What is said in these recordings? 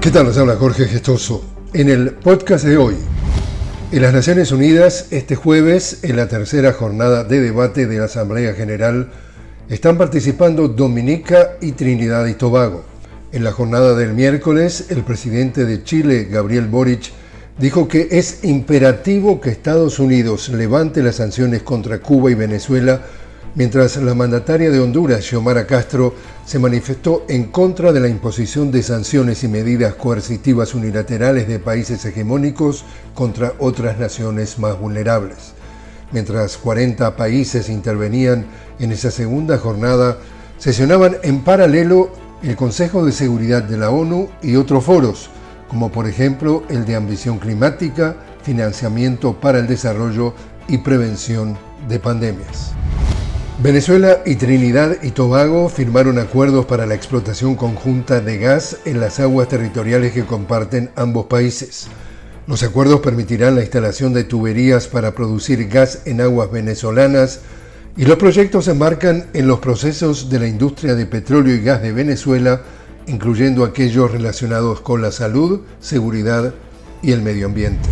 ¿Qué tal? Les habla Jorge Gestoso. En el podcast de hoy, en las Naciones Unidas, este jueves, en la tercera jornada de debate de la Asamblea General, están participando Dominica y Trinidad y Tobago. En la jornada del miércoles, el presidente de Chile, Gabriel Boric, dijo que es imperativo que Estados Unidos levante las sanciones contra Cuba y Venezuela mientras la mandataria de Honduras, Xiomara Castro, se manifestó en contra de la imposición de sanciones y medidas coercitivas unilaterales de países hegemónicos contra otras naciones más vulnerables. Mientras 40 países intervenían en esa segunda jornada, sesionaban en paralelo el Consejo de Seguridad de la ONU y otros foros, como por ejemplo el de ambición climática, financiamiento para el desarrollo y prevención de pandemias. Venezuela y Trinidad y Tobago firmaron acuerdos para la explotación conjunta de gas en las aguas territoriales que comparten ambos países. Los acuerdos permitirán la instalación de tuberías para producir gas en aguas venezolanas y los proyectos se enmarcan en los procesos de la industria de petróleo y gas de Venezuela, incluyendo aquellos relacionados con la salud, seguridad y el medio ambiente.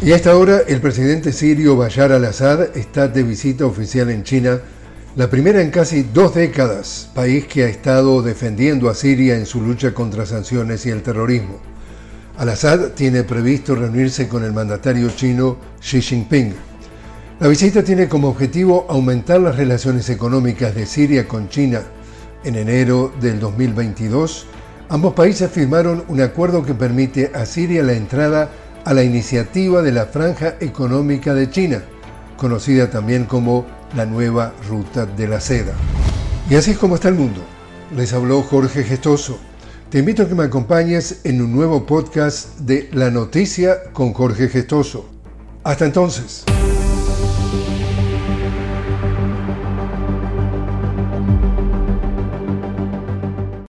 Y a esta hora, el presidente sirio Bashar al-Assad está de visita oficial en China la primera en casi dos décadas, país que ha estado defendiendo a Siria en su lucha contra sanciones y el terrorismo. Al-Assad tiene previsto reunirse con el mandatario chino Xi Jinping. La visita tiene como objetivo aumentar las relaciones económicas de Siria con China. En enero del 2022, ambos países firmaron un acuerdo que permite a Siria la entrada a la iniciativa de la Franja Económica de China, conocida también como la nueva ruta de la seda. Y así es como está el mundo. Les habló Jorge Gestoso. Te invito a que me acompañes en un nuevo podcast de La Noticia con Jorge Gestoso. Hasta entonces.